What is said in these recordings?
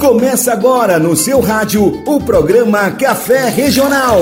Começa agora no seu rádio o programa Café Regional.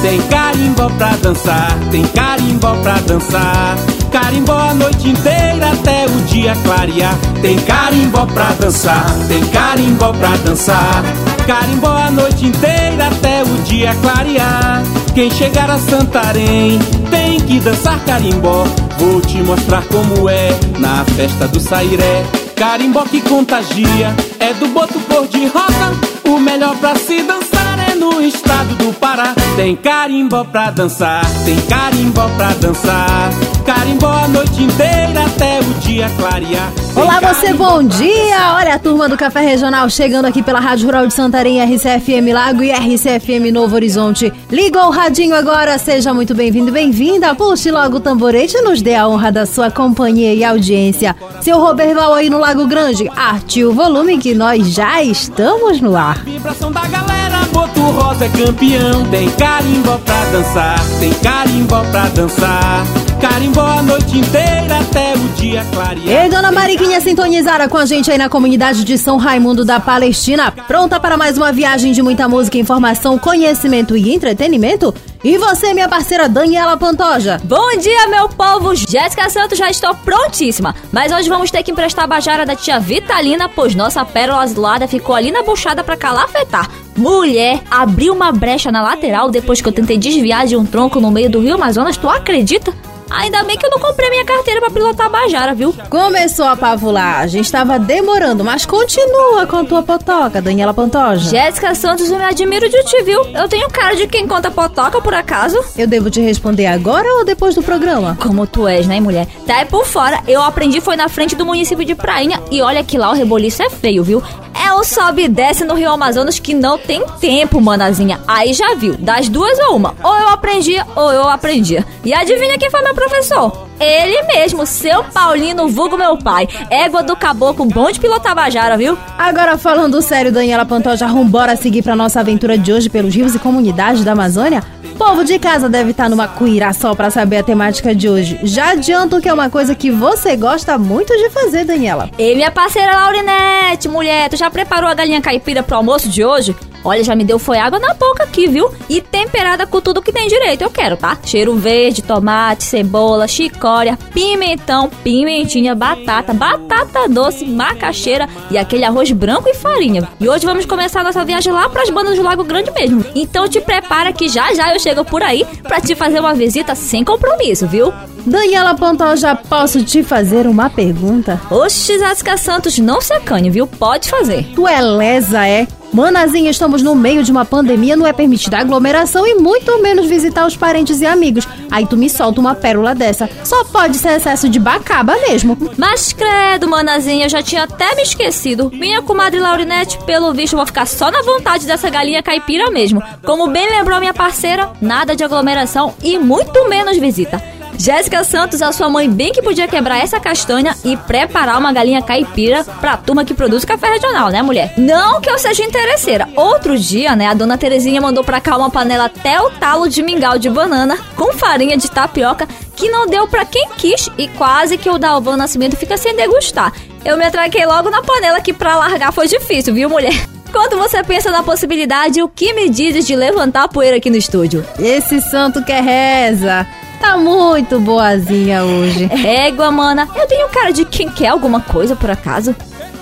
Tem carimbó pra dançar, tem carimbó pra dançar. Carimbó a noite inteira até o dia clarear. Tem carimbó pra dançar, tem carimbó pra dançar. Carimbó a noite inteira até o dia clarear. Quem chegar a Santarém tem que dançar carimbó. Vou te mostrar como é na festa do Sairé. Carimbó que contagia, é do boto cor de rosa. O melhor pra se dançar é no estado do Pará. Tem carimbó pra dançar, tem carimbó pra dançar. Carimbó a noite inteira até o dia clarear. Olá, você, bom dia! Olha a turma do Café Regional chegando aqui pela Rádio Rural de Santarém, RCFM Lago e RCFM Novo Horizonte. Ligou o radinho agora, seja muito bem-vindo e bem-vinda. Puxe logo o tamborete e nos dê a honra da sua companhia e audiência. Seu Roberval aí no Lago Grande, arte o volume que nós já estamos no ar. Vibração da galera, Boto Rosa é campeão. Tem carimbó pra dançar, tem carimbó pra dançar. Carimbó a noite inteira até o dia clarear. Ei, dona Mariquinha sintonizada com a gente aí na comunidade de São Raimundo da Palestina, pronta para mais uma viagem de muita música, informação, conhecimento e entretenimento? E você, minha parceira Daniela Pantoja? Bom dia, meu povo! Jéssica Santos já estou prontíssima. Mas hoje vamos ter que emprestar a bajara da tia Vitalina, pois nossa pérola azulada ficou ali na buchada pra calafetar. Mulher, abriu uma brecha na lateral depois que eu tentei desviar de um tronco no meio do rio Amazonas, tu acredita? Ainda bem que eu não comprei minha carteira pra pilotar a bajara, viu? Começou a pavulagem, estava demorando, mas continua com a tua potoca, Daniela Pantoja. Jéssica Santos, eu me admiro de ti, viu? Eu tenho cara de quem conta potoca, por acaso? Eu devo te responder agora ou depois do programa? Como tu és, né, mulher? Tá aí por fora, eu aprendi foi na frente do município de Prainha e olha que lá o reboliço é feio, viu? É o sobe e desce no Rio Amazonas que não tem tempo, manazinha. Aí já viu, das duas ou uma. Ou eu aprendia, ou eu aprendia. E adivinha quem foi meu professor? Ele mesmo, seu Paulino, vulgo meu pai. Égua do caboclo, bom de pilotar bajara, viu? Agora falando sério, Daniela Pantoja, rumbora seguir pra nossa aventura de hoje pelos rios e comunidades da Amazônia? Povo de casa deve estar numa cuíra só pra saber a temática de hoje. Já adianto que é uma coisa que você gosta muito de fazer, Daniela. E minha parceira Laurinete, mulher, tu já preparou a galinha caipira pro almoço de hoje? Olha, já me deu foi água na boca aqui, viu? E temperada com tudo que tem direito, eu quero, tá? Cheiro verde, tomate, cebola, chicória, pimentão, pimentinha, batata, batata doce, macaxeira e aquele arroz branco e farinha. E hoje vamos começar nossa viagem lá pras bandas do Lago Grande mesmo. Então te prepara que já já eu chego por aí pra te fazer uma visita sem compromisso, viu? Daniela Pantoja, posso te fazer uma pergunta? Oxi, Zasca Santos, não se acanhe, viu? Pode fazer. Tu é lesa, é? Manazinha, estamos no meio de uma pandemia, não é permitida aglomeração e muito menos visitar os parentes e amigos. Aí tu me solta uma pérola dessa. Só pode ser excesso de bacaba mesmo. Mas credo, manazinha, eu já tinha até me esquecido. Minha comadre Laurinete, pelo visto, vou ficar só na vontade dessa galinha caipira mesmo. Como bem lembrou minha parceira, nada de aglomeração e muito menos visita. Jéssica Santos, a sua mãe bem que podia quebrar essa castanha e preparar uma galinha caipira pra turma que produz café regional, né, mulher? Não que eu seja interesseira. Outro dia, né, a dona Terezinha mandou pra cá uma panela até o talo de mingau de banana com farinha de tapioca que não deu pra quem quis e quase que o Dalvan Nascimento fica sem degustar. Eu me atraquei logo na panela que pra largar foi difícil, viu, mulher? Quando você pensa na possibilidade, o que me dizes de levantar a poeira aqui no estúdio? Esse santo que reza. Tá muito boazinha hoje. Égua, mana, eu tenho cara de quem quer alguma coisa por acaso?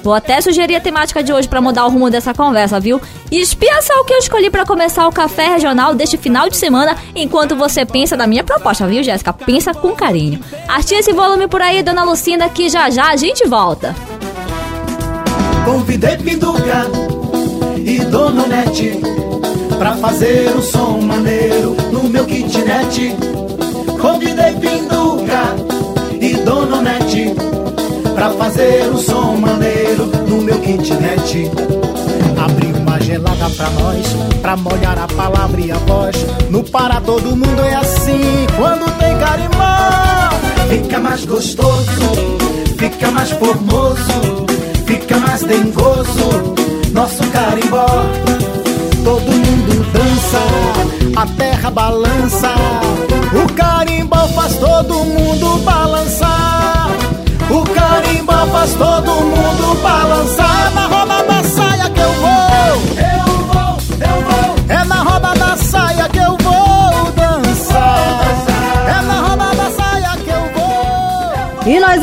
Vou até sugerir a temática de hoje pra mudar o rumo dessa conversa, viu? E espia só o que eu escolhi pra começar o café regional deste final de semana, enquanto você pensa na minha proposta, viu, Jéssica? Pensa com carinho. Artia esse volume por aí, dona Lucinda, que já já a gente volta. Convidei Pinduca e Dona Nete Pra fazer um som maneiro no meu kitnet Convidei Pinduca e Dona Nete Pra fazer um som maneiro no meu kitnet Abri uma gelada pra nós, pra molhar a palavra e a voz. No Pará todo mundo é assim, quando tem carimão. Fica mais gostoso, fica mais formoso Fica mais dengoso, nosso carimbó todo mundo dança, a terra balança. O carimbó faz todo mundo balançar. O carimbó faz todo mundo balançar.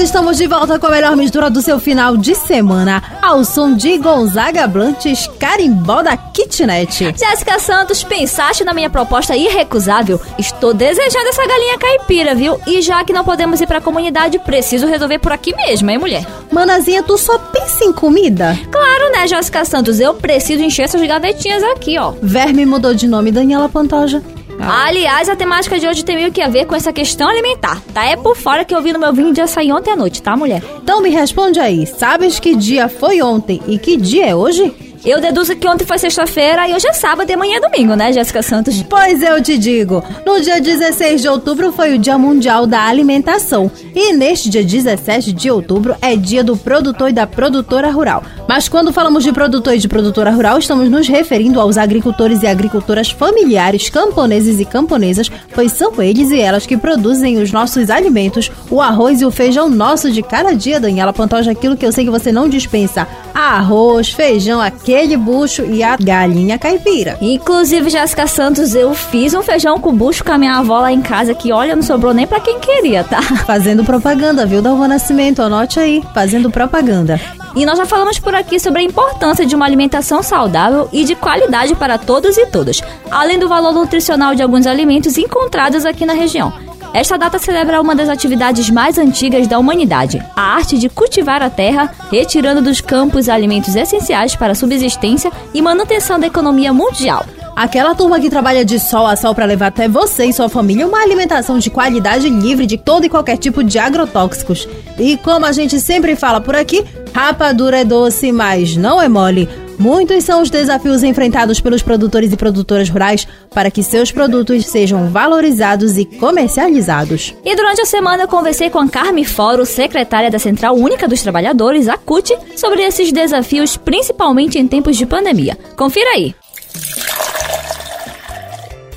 Estamos de volta com a melhor mistura do seu final de semana, ao som de Gonzaga Blantes, Carimbó da Kitnet. Jéssica Santos, pensaste na minha proposta irrecusável? Estou desejando essa galinha caipira, viu? E já que não podemos ir pra comunidade, preciso resolver por aqui mesmo, hein, mulher? Manazinha, tu só pensa em comida? Claro, né, Jéssica Santos? Eu preciso encher essas gavetinhas aqui, ó. Verme mudou de nome, Daniela Pantoja. Aliás, a temática de hoje tem meio que a ver com essa questão alimentar. Tá é por fora que eu vi no meu vinho de açaí ontem à noite, tá, mulher? Então me responde aí, sabes que dia foi ontem e que dia é hoje? Eu deduzo que ontem foi sexta-feira e hoje é sábado e amanhã é domingo, né, Jéssica Santos? Pois eu te digo, no dia 16 de outubro foi o Dia Mundial da Alimentação e neste dia 17 de outubro é dia do produtor e da produtora rural. Mas quando falamos de produtor e de produtora rural, estamos nos referindo aos agricultores e agricultoras familiares, camponeses e camponesas, pois são eles e elas que produzem os nossos alimentos, o arroz e o feijão nosso de cada dia, Daniela Pantoja, aquilo que eu sei que você não dispensa: arroz, feijão, aquele bucho e a galinha caipira. Inclusive, Jéssica Santos, eu fiz um feijão com bucho com a minha avó lá em casa que, olha, não sobrou nem pra quem queria, tá? Fazendo propaganda, viu, Dalva Nascimento? Anote aí, fazendo propaganda. E nós já falamos por aqui sobre a importância de uma alimentação saudável e de qualidade para todos e todas, além do valor nutricional de alguns alimentos encontrados aqui na região. Esta data celebra uma das atividades mais antigas da humanidade, a arte de cultivar a terra, retirando dos campos alimentos essenciais para a subsistência e manutenção da economia mundial. Aquela turma que trabalha de sol a sol para levar até você e sua família uma alimentação de qualidade livre de todo e qualquer tipo de agrotóxicos. E como a gente sempre fala por aqui, rapadura é doce, mas não é mole. Muitos são os desafios enfrentados pelos produtores e produtoras rurais para que seus produtos sejam valorizados e comercializados. E durante a semana eu conversei com a Carme Foro, secretária da Central Única dos Trabalhadores, a CUT, sobre esses desafios, principalmente em tempos de pandemia. Confira aí.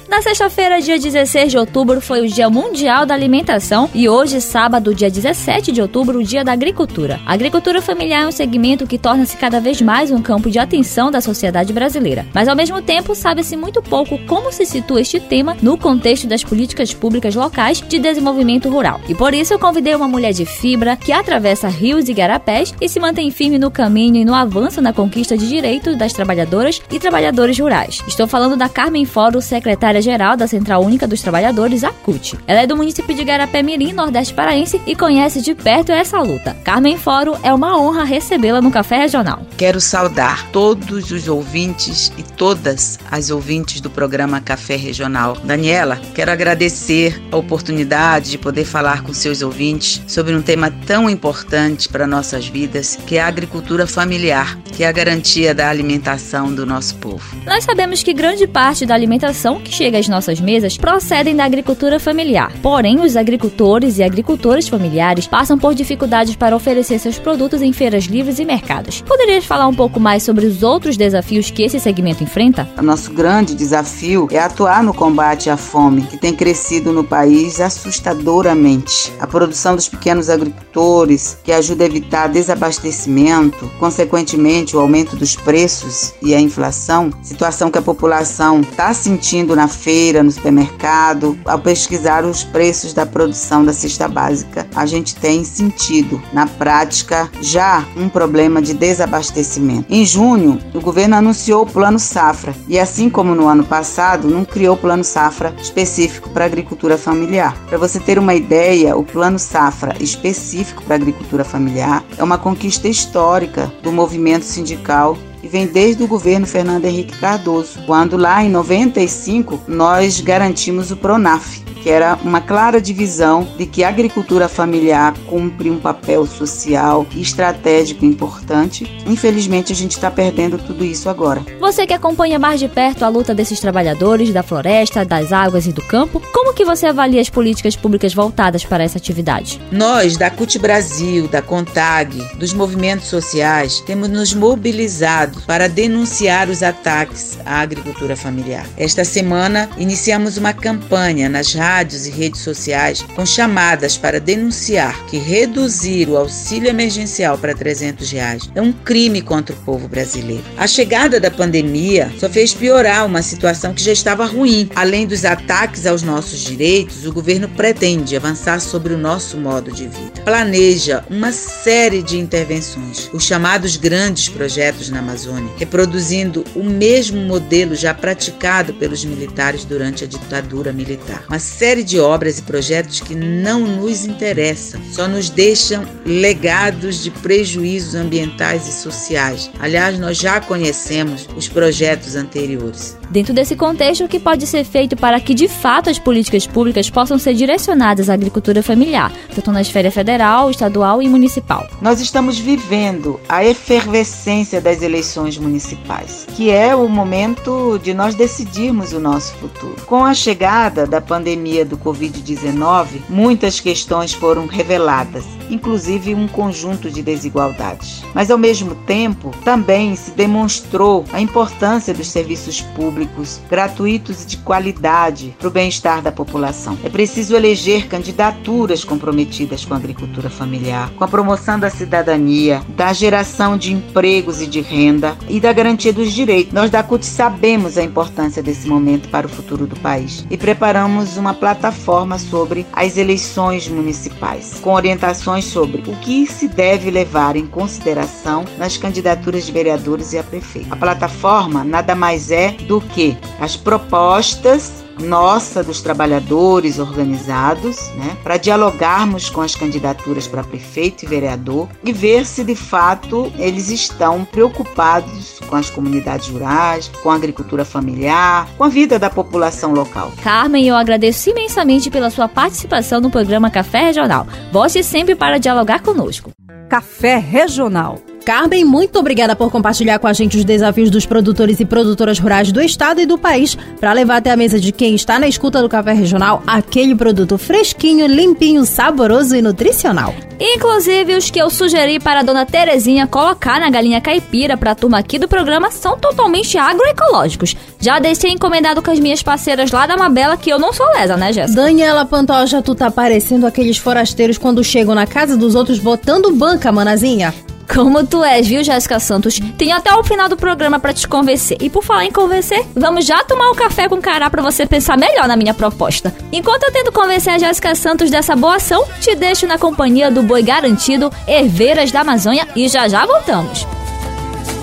Na sexta-feira, dia 16 de outubro, foi o Dia Mundial da Alimentação e hoje, sábado, dia 17 de outubro, o Dia da Agricultura. A agricultura familiar é um segmento que torna-se cada vez mais um campo de atenção da sociedade brasileira. Mas, ao mesmo tempo, sabe-se muito pouco como se situa este tema no contexto das políticas públicas locais de desenvolvimento rural. E por isso eu convidei uma mulher de fibra que atravessa rios e garapés e se mantém firme no caminho e no avanço na conquista de direitos das trabalhadoras e trabalhadores rurais. Estou falando da Carmen Foro, secretária secretária-geral da Central Única dos Trabalhadores, a CUT. Ela é do município de Garapé Mirim, Nordeste Paraense, e conhece de perto essa luta. Carmen Foro, é uma honra recebê-la no Café Regional. Quero saudar todos os ouvintes e todas as ouvintes do programa Café Regional. Daniela, quero agradecer a oportunidade de poder falar com seus ouvintes sobre um tema tão importante para nossas vidas, que é a agricultura familiar, que é a garantia da alimentação do nosso povo. Nós sabemos que grande parte da alimentação que chega às nossas mesas procedem da agricultura familiar. Porém, os agricultores e agricultoras familiares passam por dificuldades para oferecer seus produtos em feiras livres e mercados. Poderias falar um pouco mais sobre os outros desafios que esse segmento enfrenta? O nosso grande desafio é atuar no combate à fome, que tem crescido no país assustadoramente. A produção dos pequenos agricultores, que ajuda a evitar desabastecimento, consequentemente o aumento dos preços e a inflação, situação que a população está sentindo na feira, no supermercado, ao pesquisar os preços da produção da cesta básica, a gente tem sentido, na prática, já um problema de desabastecimento. Em junho, o governo anunciou o Plano Safra e, assim como no ano passado, não criou Plano Safra específico para agricultura familiar. Para você ter uma ideia, o Plano Safra específico para agricultura familiar é uma conquista histórica do movimento sindical vem desde o governo Fernando Henrique Cardoso, quando lá em 95 nós garantimos o Pronaf, que era uma clara divisão de que a agricultura familiar cumpre um papel social e estratégico importante. Infelizmente, a gente está perdendo tudo isso agora. Você que acompanha mais de perto a luta desses trabalhadores da floresta, das águas e do campo. Como que você avalia as políticas públicas voltadas para essa atividade? Nós, da CUT Brasil, da CONTAG, dos movimentos sociais, temos nos mobilizado para denunciar os ataques à agricultura familiar. Esta semana, iniciamos uma campanha nas rádios e redes sociais com chamadas para denunciar que reduzir o auxílio emergencial para 300 reais é um crime contra o povo brasileiro. A chegada da pandemia só fez piorar uma situação que já estava ruim. Além dos ataques aos nossos direitos, o governo pretende avançar sobre o nosso modo de vida. Planeja uma série de intervenções, os chamados grandes projetos na Amazônia, reproduzindo o mesmo modelo já praticado pelos militares durante a ditadura militar. Uma série de obras e projetos que não nos interessam, só nos deixam legados de prejuízos ambientais e sociais. Aliás, nós já conhecemos os projetos anteriores. Dentro desse contexto, o que pode ser feito para que de fato as políticas públicas possam ser direcionadas à agricultura familiar, tanto na esfera federal, estadual e municipal? Nós estamos vivendo a efervescência das eleições municipais, que é o momento de nós decidirmos o nosso futuro. Com a chegada da pandemia do Covid-19, muitas questões foram reveladas, inclusive um conjunto de desigualdades. Mas, ao mesmo tempo, também se demonstrou a importância dos serviços públicos públicos, gratuitos e de qualidade para o bem-estar da população. É preciso eleger candidaturas comprometidas com a agricultura familiar, com a promoção da cidadania, da geração de empregos e de renda e da garantia dos direitos. Nós da CUT sabemos a importância desse momento para o futuro do país e preparamos uma plataforma sobre as eleições municipais, com orientações sobre o que se deve levar em consideração nas candidaturas de vereadores e a prefeito. A plataforma nada mais é do que as propostas nossa dos trabalhadores organizados, né, para dialogarmos com as candidaturas para prefeito e vereador e ver se de fato eles estão preocupados com as comunidades rurais, com a agricultura familiar, com a vida da população local. Carmen, eu agradeço imensamente pela sua participação no programa Café Regional. Volte sempre para dialogar conosco. Café Regional Carmen, muito obrigada por compartilhar com a gente os desafios dos produtores e produtoras rurais do estado e do país para levar até a mesa de quem está na escuta do Café Regional aquele produto fresquinho, limpinho, saboroso e nutricional. Inclusive, os que eu sugeri para a dona Terezinha colocar na galinha caipira para a turma aqui do programa são totalmente agroecológicos. Já deixei encomendado com as minhas parceiras lá da Mabela que eu não sou lesa, né, Jéssica? Daniela Pantoja, tu tá parecendo aqueles forasteiros quando chegam na casa dos outros botando banca, manazinha. Como tu és, viu, Jéssica Santos? Tenho até o final do programa para te convencer. E por falar em convencer, vamos já tomar um café com cará para você pensar melhor na minha proposta. Enquanto eu tento convencer a Jéssica Santos dessa boa ação, te deixo na companhia do boi garantido Herveiras da Amazônia e já já voltamos.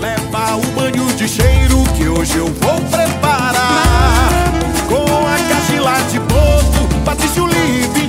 Leva o banho de cheiro que hoje eu vou preparar com a cachila de boto, Patrício Livre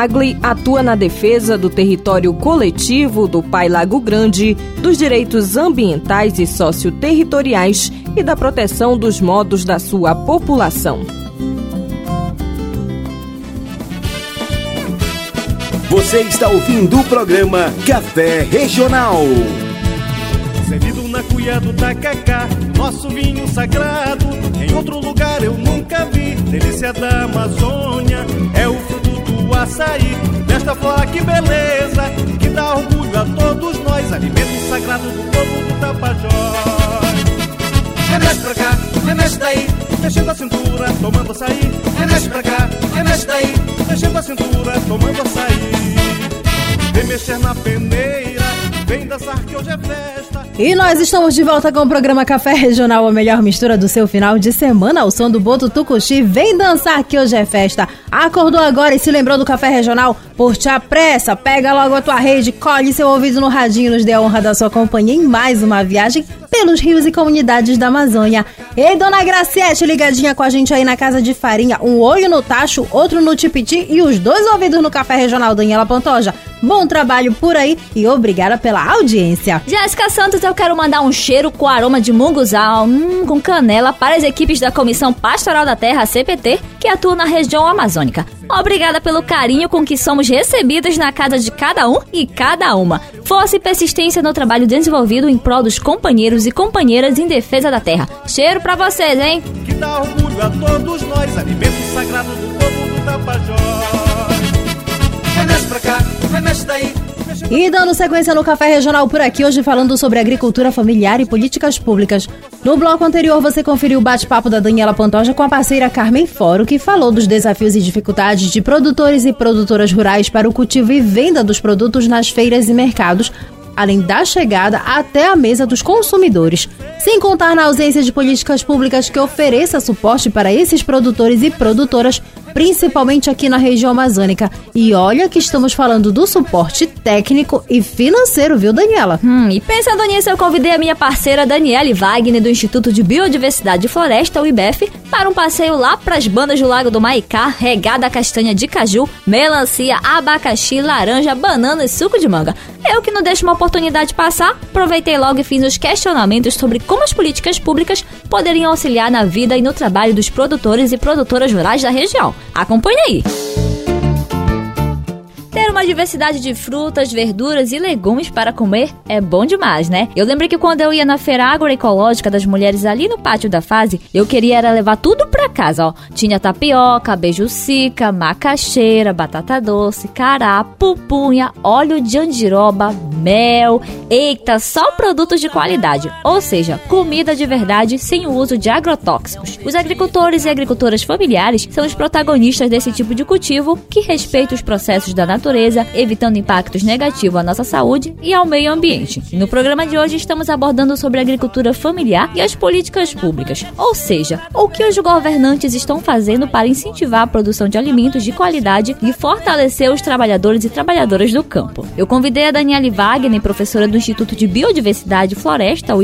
A FEAGLE atua na defesa do território coletivo do Pai Lago Grande, dos direitos ambientais e socioterritoriais e da proteção dos modos da sua população. Você está ouvindo o programa Café Regional. Servido na cuia do tacacá, nosso vinho sagrado. Em outro lugar eu nunca vi. Delícia da Amazônia, é o fruto açaí Desta flora que beleza Que dá orgulho a todos nós. Alimento sagrado do povo do Tapajós. Remexe pra cá, remexe daí. Mexendo a cintura, tomando açaí. Remexe pra cá, remexe daí. Mexendo a cintura, tomando açaí. Vem mexer na peneira Vem dançar que hoje é festa. E nós estamos de volta com o programa Café Regional, a melhor mistura do seu final de semana. O som do Boto Tucuxi. Vem dançar que hoje é festa. Acordou agora e se lembrou do Café Regional? Por te pressa, pega logo a tua rede, colhe seu ouvido no radinho e nos dê a honra da sua companhia em mais uma viagem pelos rios e comunidades da Amazônia. Ei, dona Graciete, ligadinha com a gente aí na Casa de Farinha. Um olho no tacho, outro no tipiti e os dois ouvidos no Café Regional Daniela Pantoja. Bom trabalho por aí e obrigada pela audiência. Jéssica Santos, eu quero mandar um cheiro com aroma de munguzal, hum, com canela para as equipes da Comissão Pastoral da Terra, CPT, que atua na região amazônica. Obrigada pelo carinho com que somos recebidos na casa de cada um e cada uma. Força e persistência no trabalho desenvolvido em prol dos companheiros e companheiras em defesa da terra. Cheiro para vocês, hein? Que dá orgulho a todos nós, alimento sagrado do povo do Tapajós. E dando sequência no Café Regional por aqui, hoje falando sobre agricultura familiar e políticas públicas. No bloco anterior, você conferiu o bate-papo da Daniela Pantoja com a parceira Carmen Foro, que falou dos desafios e dificuldades de produtores e produtoras rurais para o cultivo e venda dos produtos nas feiras e mercados, além da chegada até a mesa dos consumidores. Sem contar na ausência de políticas públicas que ofereça suporte para esses produtores e produtoras principalmente aqui na região amazônica. E olha que estamos falando do suporte técnico e financeiro, viu, Daniela? Hum, e pensando nisso, eu convidei a minha parceira Daniele Wagner, do Instituto de Biodiversidade e Floresta, o IBEF, para um passeio lá para as bandas do Lago do Maicá, regada a castanha de caju, melancia, abacaxi, laranja, banana e suco de manga. Eu que não deixo uma oportunidade passar, aproveitei logo e fiz os questionamentos sobre como as políticas públicas poderiam auxiliar na vida e no trabalho dos produtores e produtoras rurais da região. Acompanhe aí! Uma diversidade de frutas, verduras e legumes para comer é bom demais, né? Eu lembro que quando eu ia na feira agroecológica das mulheres ali no pátio da fase, eu queria era levar tudo pra casa, ó. Tinha tapioca, beijucica, macaxeira, batata doce, cará, pupunha, óleo de andiroba, mel. Eita, só produtos de qualidade, ou seja, comida de verdade sem o uso de agrotóxicos. Os agricultores e agricultoras familiares são os protagonistas desse tipo de cultivo que respeita os processos da natureza natureza, evitando impactos negativos à nossa saúde e ao meio ambiente. no programa de hoje estamos abordando sobre agricultura familiar e as políticas públicas, ou seja, o que os governantes estão fazendo para incentivar a produção de alimentos de qualidade e fortalecer os trabalhadores e trabalhadoras do campo. Eu convidei a Daniele Wagner, professora do Instituto de Biodiversidade e Floresta, o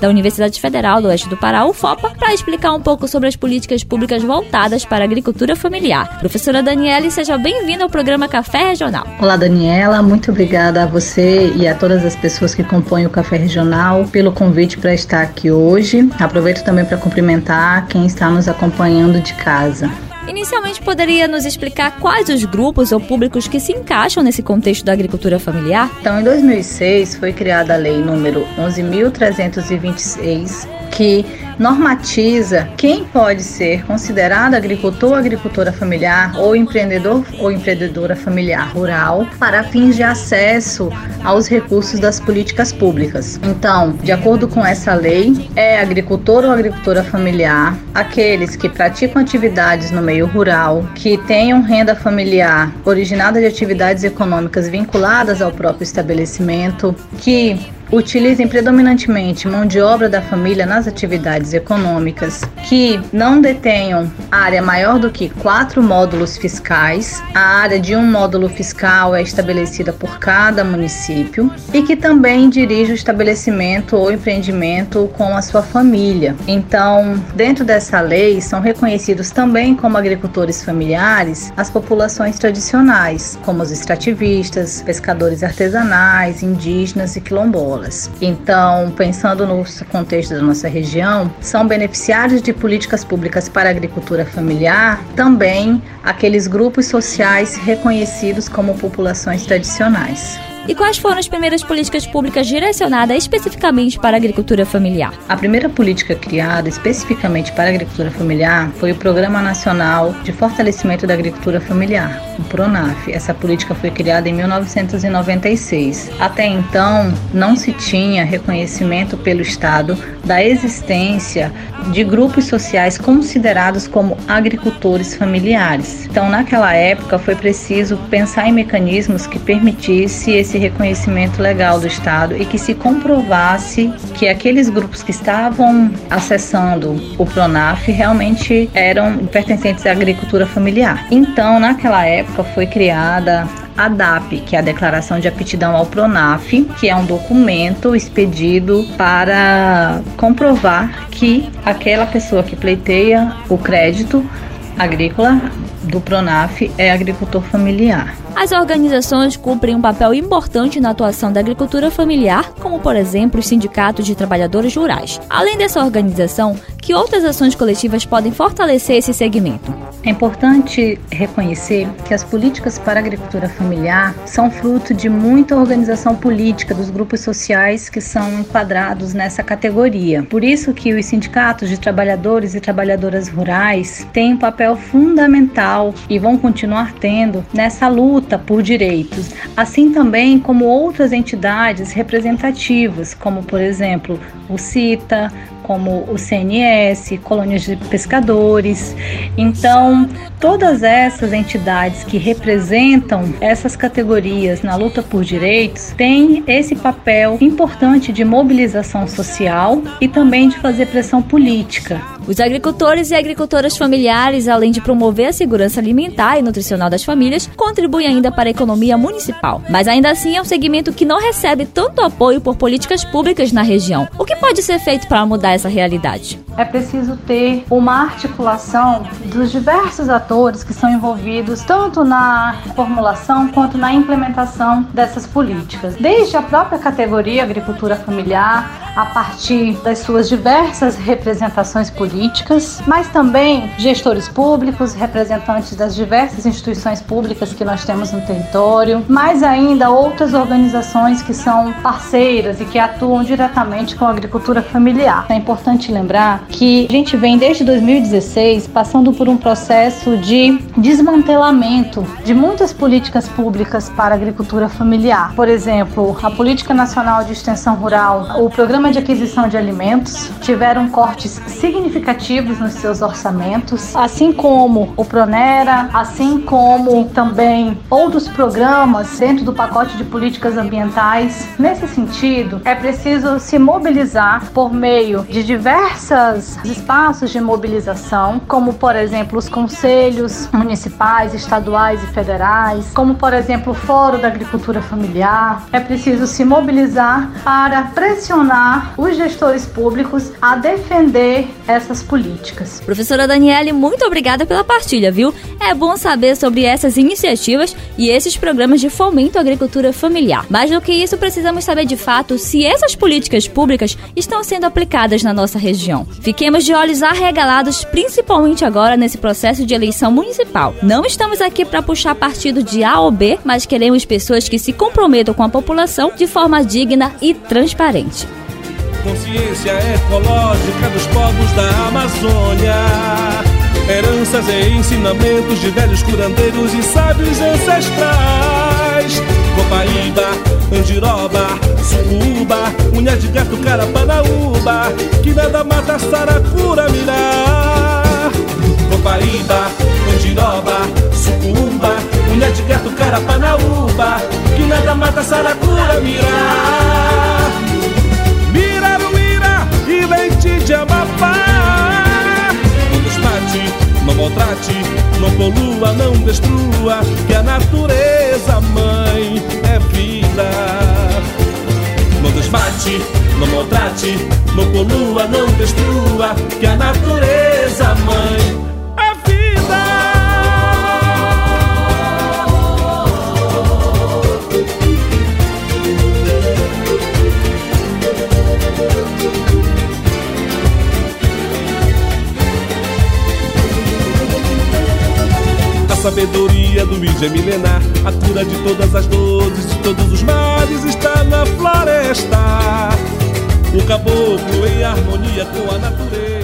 da Universidade Federal do Oeste do Pará, UFOPA, para explicar um pouco sobre as políticas públicas voltadas para a agricultura familiar. Professora Daniele, seja bem-vinda ao programa Café Regional. Olá, Daniela. Muito obrigada a você e a todas as pessoas que compõem o Café Regional pelo convite para estar aqui hoje. Aproveito também para cumprimentar quem está nos acompanhando de casa. Inicialmente, poderia nos explicar quais os grupos ou públicos que se encaixam nesse contexto da agricultura familiar? Então, em 2006 foi criada a lei número 11.326, que normatiza quem pode ser considerado agricultor ou agricultora familiar ou empreendedor ou empreendedora familiar rural para fins de acesso aos recursos das políticas públicas. Então, de acordo com essa lei, é agricultor ou agricultora familiar aqueles que praticam atividades no meio rural, que tenham renda familiar originada de atividades econômicas vinculadas ao próprio estabelecimento, que utilizem predominantemente mão de obra da família nas atividades econômicas, que não detenham área maior do que quatro módulos fiscais, a área de um módulo fiscal é estabelecida por cada município, e que também dirige o estabelecimento ou empreendimento com a sua família. Então, dentro dessa lei, são reconhecidos também como agricultores familiares as populações tradicionais, como os extrativistas, pescadores artesanais, indígenas e quilombolas escolas. Então, pensando no contexto da nossa região, são beneficiários de políticas públicas para agricultura familiar também aqueles grupos sociais reconhecidos como populações tradicionais. E quais foram as primeiras políticas públicas direcionadas especificamente para a agricultura familiar? A primeira política criada especificamente para a agricultura familiar foi o Programa Nacional de Fortalecimento da Agricultura Familiar, o PRONAF. Essa política foi criada em 1996. Até então, não se tinha reconhecimento pelo Estado da existência de grupos sociais considerados como agricultores familiares. Então, naquela época, foi preciso pensar em mecanismos que permitisse esse reconhecimento legal do Estado e que se comprovasse que aqueles grupos que estavam acessando o Pronaf realmente eram pertencentes à agricultura familiar. Então, naquela época foi criada a DAP, que é a Declaração de Aptidão ao Pronaf, que é um documento expedido para comprovar que aquela pessoa que pleiteia o crédito agrícola do Pronaf é agricultor familiar. As organizações cumprem um papel importante na atuação da agricultura familiar, como por exemplo os sindicatos de trabalhadores rurais. Além dessa organização, que outras ações coletivas podem fortalecer esse segmento? É importante reconhecer que as políticas para a agricultura familiar são fruto de muita organização política dos grupos sociais que são enquadrados nessa categoria. Por isso que os sindicatos de trabalhadores e trabalhadoras rurais têm um papel fundamental e vão continuar tendo nessa luta por direitos, assim também como outras entidades representativas, como por exemplo o CITA, como o CNS, colônias de pescadores. Então, todas essas entidades que representam essas categorias na luta por direitos têm esse papel importante de mobilização social e também de fazer pressão política. Os agricultores e agricultoras familiares, além de promover a segurança alimentar e nutricional das famílias, contribuem ainda para a economia municipal. Mas ainda assim é um segmento que não recebe tanto apoio por políticas públicas na região. O que pode ser feito para mudar essa realidade? É preciso ter uma articulação dos diversos atores que são envolvidos tanto na formulação quanto na implementação dessas políticas. Desde a própria categoria agricultura familiar, a partir das suas diversas representações políticas, mas também gestores públicos, representantes das diversas instituições públicas que nós temos no território, mais ainda outras organizações que são parceiras e que atuam diretamente com a agricultura familiar. É importante lembrar que a gente vem desde 2016 passando por um processo de desmantelamento de muitas políticas públicas para a agricultura familiar. Por exemplo, a Política Nacional de Extensão Rural, o Programa de Aquisição de Alimentos tiveram cortes significativos nos seus orçamentos, assim como o Pronera, assim como também outros programas dentro do pacote de políticas ambientais. Nesse sentido, é preciso se mobilizar por meio de diversos espaços de mobilização, como por exemplo os conselhos municipais, estaduais e federais, como por exemplo o Fórum da Agricultura Familiar. É preciso se mobilizar para pressionar os gestores públicos a defender essas políticas. Professora Daniele, muito obrigada pela partilha, viu? É bom saber sobre essas iniciativas e esses programas de fomento à agricultura familiar. Mais do que isso, precisamos saber de fato se essas políticas públicas estão sendo aplicadas na nossa região. Fiquemos de olhos arregalados, principalmente agora nesse processo de eleição municipal. Não estamos aqui para puxar partido de A ou B, mas queremos pessoas que se comprometam com a população de forma digna e transparente. Consciência ecológica dos povos da Amazônia. Heranças e ensinamentos de velhos curandeiros e sábios ancestrais. Copaíba, Andiroba, Sucuba, Unha de Gato, Carapanaúba, que nada mata Saracura mirar. Copaíba, Andiroba, Sucuba, Unha de Gato, Carapanaúba, que nada mata Saracura mirar. De Amapá. Não desmate, não maltrate, não polua, não destrua, que a natureza mãe é vida. Não desmate, não maltrate, não polua, não destrua, que a natureza mãe sabedoria do índio é milenar. A cura de todas as dores, de todos os males Está na floresta. O caboclo em harmonia com a natureza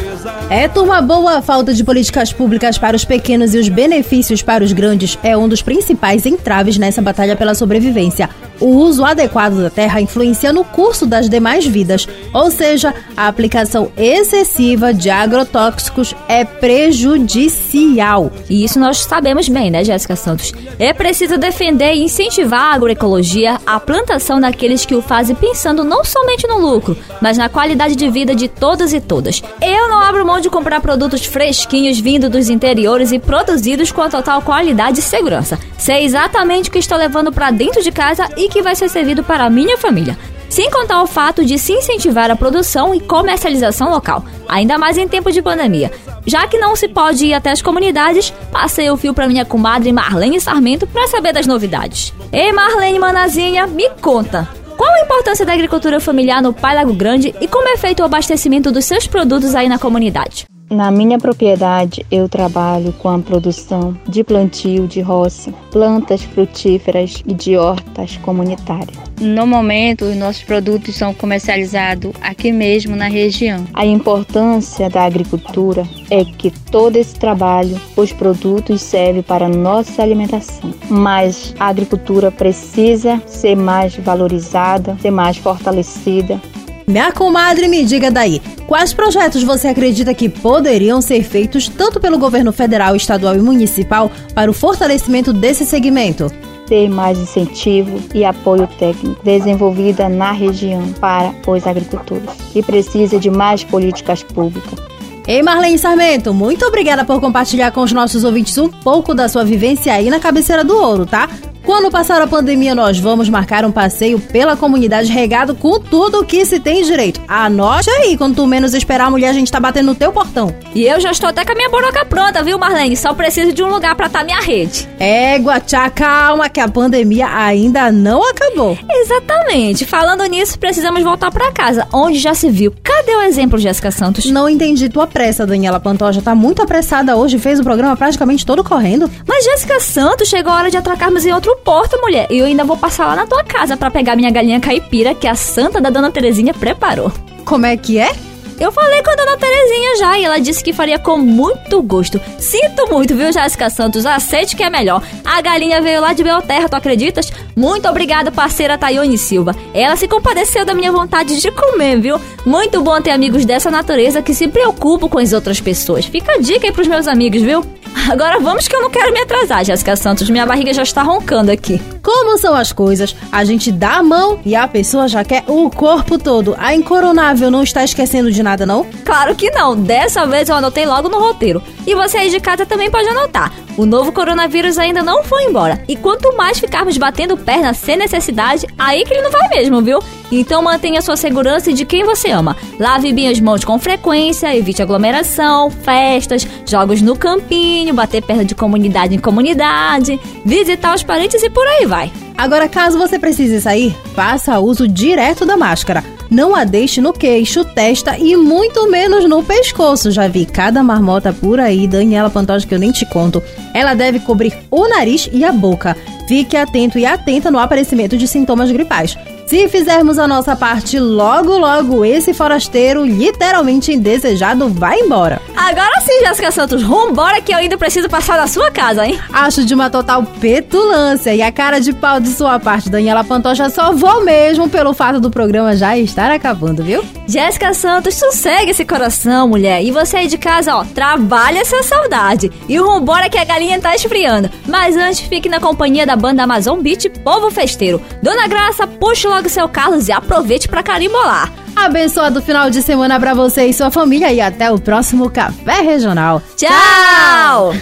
É turma boa, a falta de políticas públicas para os pequenos e os benefícios para os grandes é um dos principais entraves nessa batalha pela sobrevivência. O uso adequado da terra influencia no curso das demais vidas, ou seja, a aplicação excessiva de agrotóxicos é prejudicial. E isso nós sabemos bem, né, Jéssica Santos? É preciso defender e incentivar a agroecologia, a plantação daqueles que o fazem pensando não somente no lucro, mas na qualidade de vida de todas e todas. Eu não abro mão de comprar produtos fresquinhos vindo dos interiores e produzidos com a total qualidade e segurança. Sei exatamente o que estou levando para dentro de casa e que vai ser servido para a minha família. Sem contar o fato de se incentivar a produção e comercialização local, ainda mais em tempo de pandemia. Já que não se pode ir até as comunidades, passei o fio para minha comadre Marlene Sarmento para saber das novidades. Ei Marlene Manazinha, me conta, qual a importância da agricultura familiar no Pai Lago Grande e como é feito o abastecimento dos seus produtos aí na comunidade? Na minha propriedade, eu trabalho com a produção de plantio de roça, plantas frutíferas e de hortas comunitárias. No momento, os nossos produtos são comercializados aqui mesmo na região. A importância da agricultura é que todo esse trabalho, os produtos servem para nossa alimentação, mas a agricultura precisa ser mais valorizada, ser mais fortalecida minha comadre, me diga daí, quais projetos você acredita que poderiam ser feitos tanto pelo governo federal, estadual e municipal para o fortalecimento desse segmento? Ter mais incentivo e apoio técnico desenvolvida na região para os agricultores e precisa de mais políticas públicas. Ei, Marlene Sarmento, muito obrigada por compartilhar com os nossos ouvintes um pouco da sua vivência aí na cabeceira do ouro, tá? Quando passar a pandemia, nós vamos marcar um passeio pela comunidade regado com tudo o que se tem direito. Anote aí, quando tu menos esperar a mulher, a gente tá batendo no teu portão. E eu já estou até com a minha boroca pronta, viu, Marlene? Só preciso de um lugar para estar tá minha rede. É, Guatá, calma que a pandemia ainda não acabou. Exatamente. Falando nisso, precisamos voltar para casa, onde já se viu. Cadê o exemplo, Jéssica Santos? Não entendi tua pressa, Daniela Pantoja. Tá muito apressada hoje, fez o programa praticamente todo correndo. Mas Jéssica Santos, chegou a hora de atracarmos em outro porta, mulher. E eu ainda vou passar lá na tua casa para pegar minha galinha caipira que a santa da dona Terezinha preparou. Como é que é? Eu falei com a dona Terezinha já e ela disse que faria com muito gosto. Sinto muito, viu, Jéssica Santos? Aceite que é melhor. A galinha veio lá de Belterra, tu acreditas? Muito obrigada, parceira Tayone Silva. Ela se compadeceu da minha vontade de comer, viu? Muito bom ter amigos dessa natureza que se preocupam com as outras pessoas. Fica a dica aí pros meus amigos, viu? Agora vamos que eu não quero me atrasar, Jéssica Santos. Minha barriga já está roncando aqui. Como são as coisas? A gente dá a mão e a pessoa já quer o corpo todo. A incoronável não está esquecendo de nada, não? Claro que não. Dessa vez eu anotei logo no roteiro. E você aí de casa também pode anotar. O novo coronavírus ainda não foi embora. E quanto mais ficarmos batendo perna sem necessidade, aí que ele não vai mesmo, viu? Então mantenha sua segurança e de quem você ama. Lave bem as mãos com frequência, evite aglomeração, festas, jogos no campinho, bater perna de comunidade em comunidade, visitar os parentes e por aí vai. Agora, caso você precise sair, faça uso direto da máscara. Não a deixe no queixo, testa e muito menos no pescoço. Já vi cada marmota por aí, Daniela Pantoja, que eu nem te conto. Ela deve cobrir o nariz e a boca. Fique atento e atenta no aparecimento de sintomas gripais. Se fizermos a nossa parte, logo, logo esse forasteiro literalmente indesejado vai embora. Agora sim, Jéssica Santos, vambora que eu ainda preciso passar na sua casa, hein? Acho de uma total petulância e a cara de pau de sua parte, Daniela Pantoja, só vou mesmo pelo fato do programa já estar acabando, viu? Jéssica Santos, sossegue esse coração, mulher. E você aí de casa, ó, trabalha essa saudade. E vambora que a galinha tá esfriando. Mas antes, fique na companhia da banda Amazon Beat Povo Festeiro. Dona Graça, puxa logo seu Carlos e aproveite para carimbolar. Abençoado final de semana para você e sua família e até o próximo Café Regional. Tchau!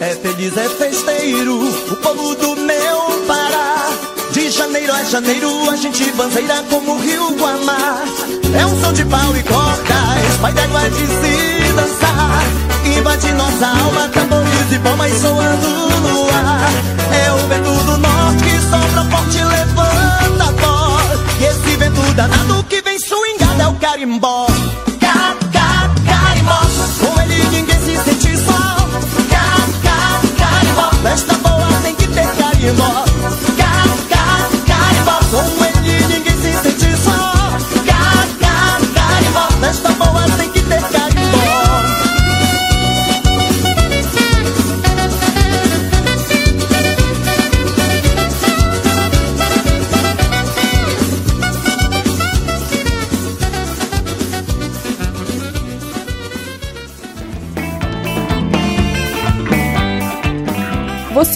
É feliz, é festeiro, o povo do meu Pará. De janeiro a janeiro a gente bandeira como o rio Guamá. É um som de pau e cordas, pai d'água de se dançar. Invade nossa alma, tambores e palmas soando no ar. É o vento do norte danado que vem swingado é o carimbó.